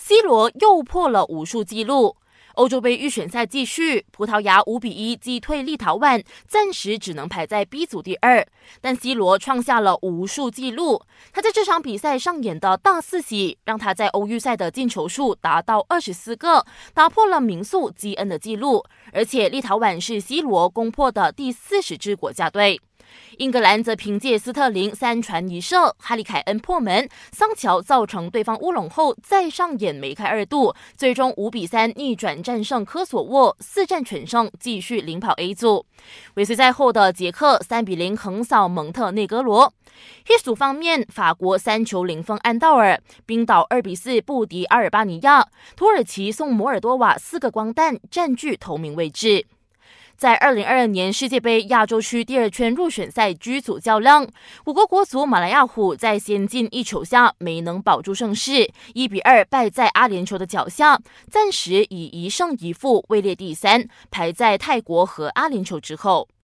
C 罗又破了无数纪录。欧洲杯预选赛继续，葡萄牙五比一击退立陶宛，暂时只能排在 B 组第二。但 C 罗创下了无数纪录，他在这场比赛上演的大四喜，让他在欧预赛的进球数达到二十四个，打破了名宿基恩的纪录。而且立陶宛是 C 罗攻破的第四十支国家队。英格兰则凭借斯特林三传一射，哈里凯恩破门，桑乔造成对方乌龙后再上演梅开二度，最终五比三逆转战胜科索沃，四战全胜，继续领跑 A 组。尾随在后的捷克三比零横扫蒙特内哥罗。H 组方面，法国三球零封安道尔，冰岛二比四不敌阿尔巴尼亚，土耳其送摩尔多瓦四个光蛋，占据头名位置。在二零二二年世界杯亚洲区第二圈入选赛 G 组较量，我国国足马来亚虎在先进一球下没能保住胜势，一比二败在阿联酋的脚下，暂时以一胜一负位列第三，排在泰国和阿联酋之后。